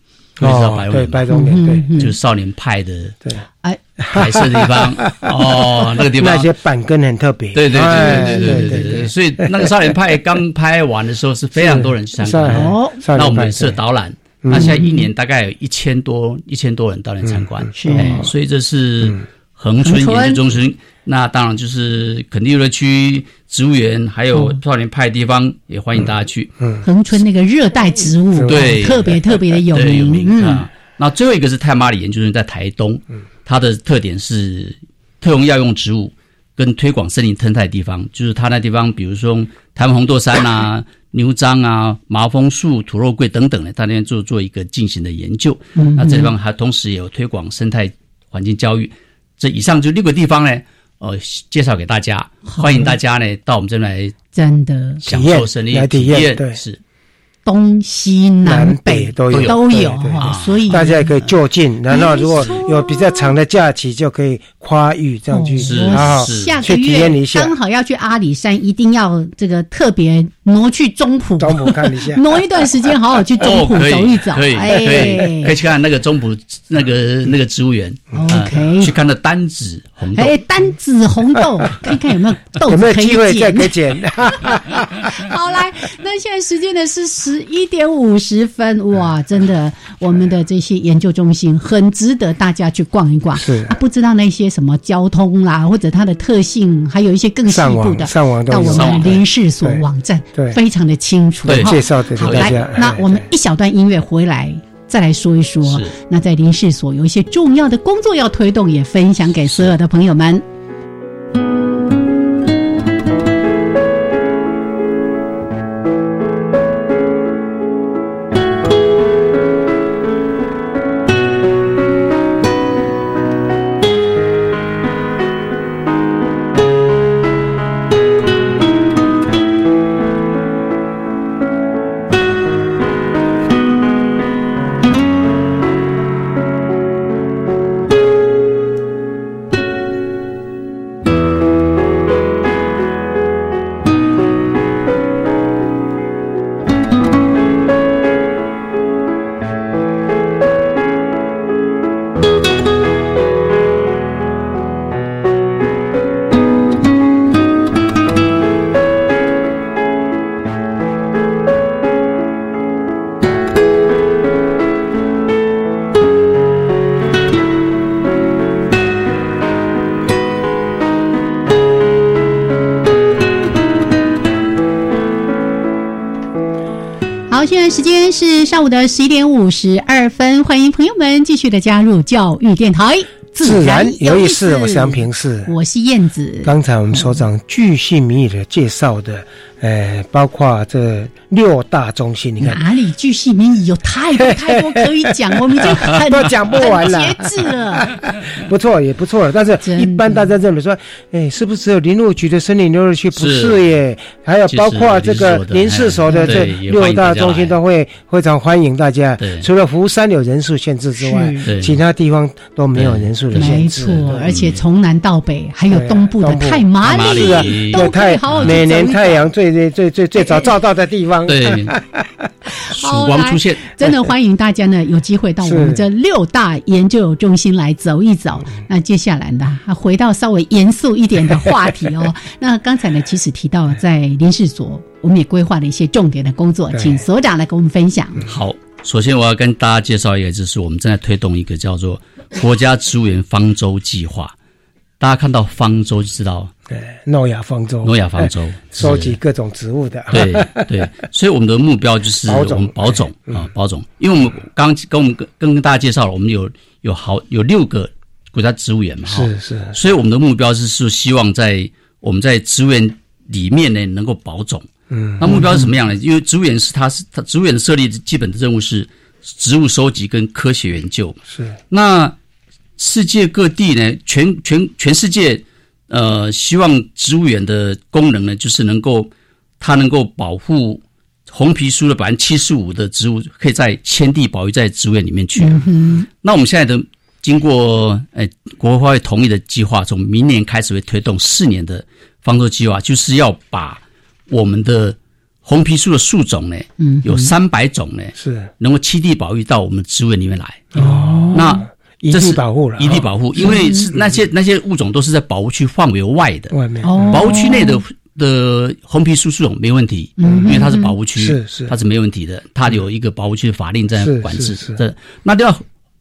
哦，对，白龙园，对，就是少年派的，对，哎，拍摄地方，哦，那个地方。那些板根很特别，对对对对对对对，所以那个少年派刚拍完的时候是非常多人去参观，哦，那我们设导览。那现在一年大概有一千多一千多人到那参观，哎，所以这是恒春研究中心。那当然就是肯定游乐区、植物园，还有少年派地方，也欢迎大家去。嗯，恒春那个热带植物，对，特别特别的有名。啊。那最后一个是泰马里研究生在台东，它的特点是特用药用植物。跟推广森林生态地方，就是它那地方，比如说台湾红豆杉啊、牛樟啊、麻风树、土肉桂等等的，他那边做做一个进行的研究。那这地方还同时也有推广生态环境教育。这以上就六个地方呢，呃，介绍给大家，欢迎大家呢到我们这来真的享受森林体验，对是。东西南北都有。都有哈，所以大家也可以就近。然后如果有比较长的假期，就可以跨域这样去啊，下。个月刚好要去阿里山，一定要这个特别挪去中埔，中埔看一下，挪一段时间，好好去中埔走一走，可以可以可以去看那个中埔那个那个植物园，OK，去看那单子红豆，哎，单子红豆，看看有没有豆子可以捡，可以捡。好来，那现在时间呢是十。一点五十分，哇，真的，我们的这些研究中心很值得大家去逛一逛。是，不知道那些什么交通啦，或者它的特性，还有一些更细部的，上网到我们林氏所网站，对，非常的清楚。对，介绍给大家。那我们一小段音乐回来，再来说一说。那在林氏所有一些重要的工作要推动，也分享给所有的朋友们。午的十一点五十二分，欢迎朋友们继续的加入教育电台，自然有意思。我是杨平是，我是燕子。刚才我们所长巨细靡遗的介绍的。呃，包括这六大中心，你看。哪里巨细靡遗，有太多太多可以讲，我们已经很 都讲不完了，节制了。不错，也不错了。但是，一般大家认为说，哎，是不是有林务局的森林游乐区？不是。耶，还有包括这个林试所的这六大中心都会非常欢迎大家。除了福山有人数限制之外，其他地方都没有人数的限制。没错，而且从南到北，还有东部的太麻里，都可以好好每年太阳最。最最最最早照到的地方，对，曙光出现，真的 欢迎大家呢，有机会到我们这六大研究中心来走一走。那接下来呢，回到稍微严肃一点的话题哦。那刚才呢，其实提到在林试所，我们也规划了一些重点的工作，请所长来跟我们分享。好，首先我要跟大家介绍一个，就是我们正在推动一个叫做国家植物园方舟计划。大家看到方舟就知道，对，诺亚方舟，诺亚方舟，收集各种植物的，对对，所以我们的目标就是 我们保种啊，保种，因为我们刚跟我们跟跟大家介绍了，我们有有好有六个国家植物园嘛，是是，所以我们的目标是是希望在我们在植物园里面呢能够保种，嗯，那目标是什么样呢？因为植物园是它是它植物园的设立的基本的任务是植物收集跟科学研究，是。那。世界各地呢，全全全世界，呃，希望植物园的功能呢，就是能够它能够保护红皮书的百分之七十五的植物，可以在迁地保育在植物园里面去。那我们现在的经过呃国会同意的计划，从明年开始会推动四年的方舟计划，就是要把我们的红皮树的树种呢，有三百种呢，是能够栖地保育到我们植物园里面来。哦，那。一地保护了，一地保护，因为是那些那些物种都是在保护区范围外的，外面保护区内的的红皮树树种没问题，因为它是保护区，是是，它是没问题的，它有一个保护区的法令在管制。这那要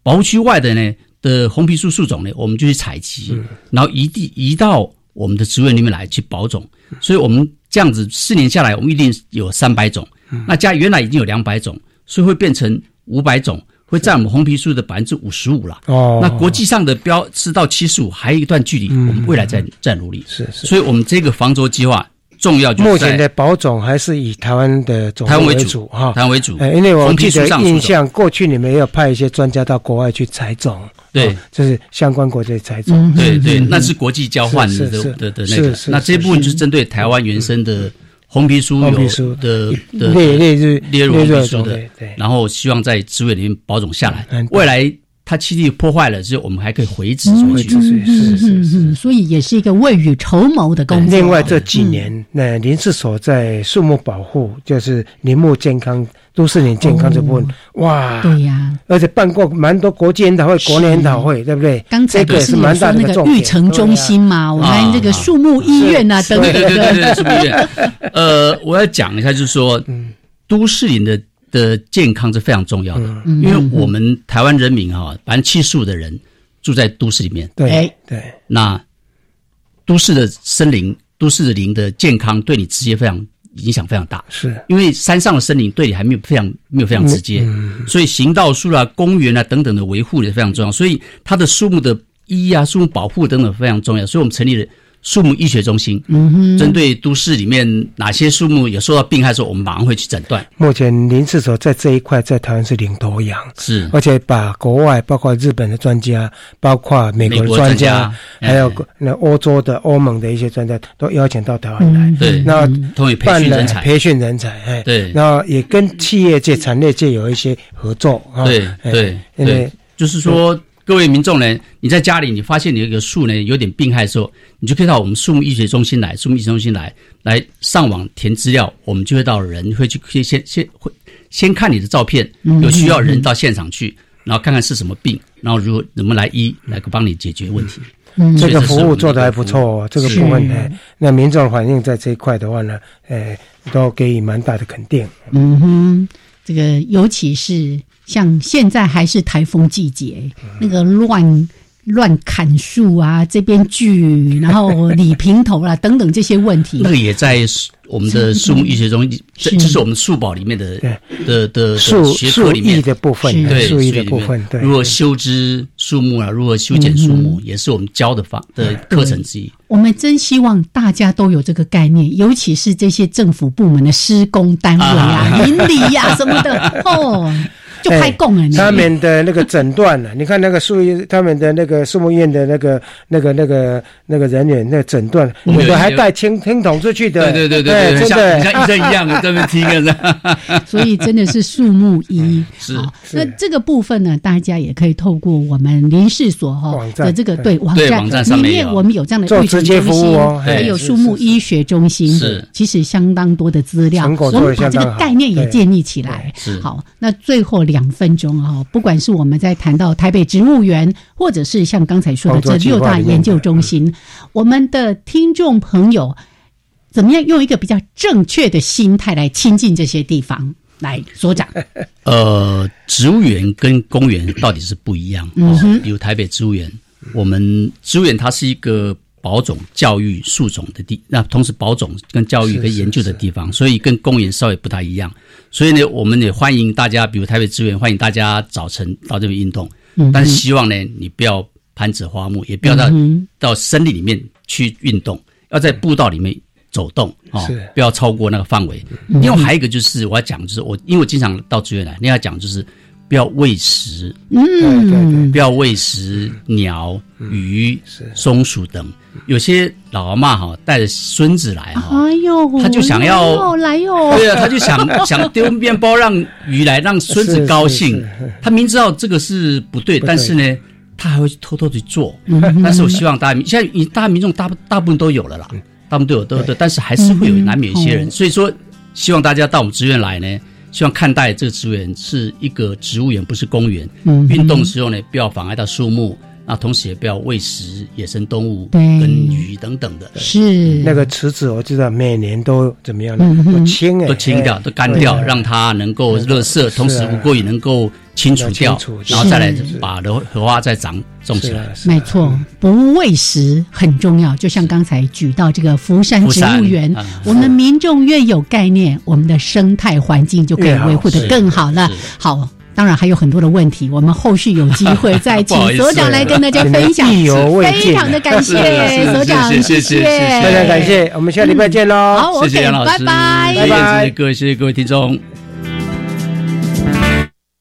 保护区外的呢的红皮树树种呢，我们就去采集，然后移地移到我们的植物园里面来去保种。所以我们这样子四年下来，我们一定有三百种，那加原来已经有两百种，所以会变成五百种。会占我们红皮书的百分之五十五了。哦，那国际上的标是到七十五，还有一段距离，我们未来在在努力。是是，所以我们这个防浊计划重要就。目前的保种还是以台湾的种为主哈，台湾为主。因为我记得印象，过去你们要派一些专家到国外去采种，对，就是相关国家采种。对对，那是国际交换的的的那个。那这部分就是针对台湾原生的。红皮书有的的列列入列入红皮书的，然后希望在职位里面保种下来，未来它栖地破坏了之后，我们还可以回植回去。是是是是，所以也是一个未雨绸缪的工作。另外这几年，那林氏所在树木保护，就是林木健康。都市林健康这部分，哇，对呀，而且办过蛮多国际研讨会、国内研讨会，对不对？刚才个是蛮大的那个育成中心嘛，我们这个树木医院啊等等。对对对对，树木医院。呃，我要讲一下，就是说，都市林的的健康是非常重要的，因为我们台湾人民哈，百分之七十五的人住在都市里面。对对，那都市的森林、都市的林的健康，对你直接非常。影响非常大，是。因为山上的森林对你还没有非常没有非常直接，所以行道树啊、公园啊等等的维护也非常重要，所以它的树木的医啊、树木保护等等非常重要，所以我们成立了。树木医学中心，嗯哼，针对都市里面哪些树木有受到病害的时候，我们马上会去诊断。目前林氏所在这一块在台湾是领头羊，是，而且把国外包括日本的专家，包括美国的专家，还有那欧洲的、欧盟的一些专家都邀请到台湾来。对，那培训人才，培训人才，哎，对，然后也跟企业界、产业界有一些合作。对对对，就是说。各位民众呢，你在家里你发现你有一个树呢有点病害的时候，你就可以到我们树木医学中心来，树木医学中心来来上网填资料，我们就会到人会去先先先会先看你的照片，有需要人到现场去，然后看看是什么病，然后如果怎么来医来帮你解决问题。这个服务做的还不错哦，这个部分呢，那民众反映在这一块的话呢，呃，都给予蛮大的肯定。嗯哼，这个尤其是。像现在还是台风季节，那个乱乱砍树啊，这边锯，然后理平头啦，等等这些问题，那个也在我们的树木医学中，这这是我们树保里面的的的树学科里面。的部分，对树艺的部分，对，如何修枝树木啊，如何修剪树木，也是我们教的方的课程之一。我们真希望大家都有这个概念，尤其是这些政府部门的施工单位啊、邻里呀什么的哦。就开供了，他们的那个诊断了，你看那个树医，他们的那个树木院的那个、那个、那个、那个人员，那诊断，有的还带听听筒出去的，对对对对，真的。像医生一样的这边听着。所以真的是树木医。是。那这个部分呢，大家也可以透过我们林氏所哈的这个对网站里面，我们有这样的做直接服务哦，还有树木医学中心，是。其实相当多的资料，我们把这个概念也建立起来。是。好，那最后。两分钟哈，不管是我们在谈到台北植物园，或者是像刚才说的这六大研究中心，我们的听众朋友怎么样用一个比较正确的心态来亲近这些地方？来，所长，呃，植物园跟公园到底是不一样。嗯比如台北植物园，我们植物园它是一个。保种、教育、树种的地，那同时保种跟教育跟研究的地方，所以跟公园稍微不太一样。所以呢，我们也欢迎大家，比如台北资源，欢迎大家早晨到这边运动。但是希望呢，你不要攀枝花木，也不要到到森林里面去运动，要在步道里面走动哦，不要超过那个范围。另外还有一个就是我要讲，就是我因为我经常到资源来，你要讲就是不要喂食，嗯，不要喂食鸟、鱼、松鼠等。有些老阿妈哈带着孙子来哈，哎呦，他就想要来哟，对啊，他就想 想丢面包让鱼来让孙子高兴。他明知道这个是不对，但是呢，他还会偷偷去做。但是我希望大家，现在你大家民众大大部分都有了啦，大部分都有都都，但是还是会有难免一些人。所以说，希望大家到我们植园来呢，希望看待这个植物园是一个植物园，不是公园。运动的时候呢，不要妨碍到树木。那同时也不要喂食野生动物，跟鱼等等的。是那个池子，我知道每年都怎么样呢？都清都清掉，都干掉，让它能够热色，同时污垢也能够清除掉，然后再来把荷荷花再长种起来。没错，不喂食很重要。就像刚才举到这个福山植物园，我们民众越有概念，我们的生态环境就可以维护的更好了。好。当然还有很多的问题，我们后续有机会 再请所长来跟大家分享。意犹未尽，非常的感谢所长，谢谢，非常感谢，我们下礼拜见喽。好，谢谢杨老师，拜拜，拜拜，各位，谢谢各位听众。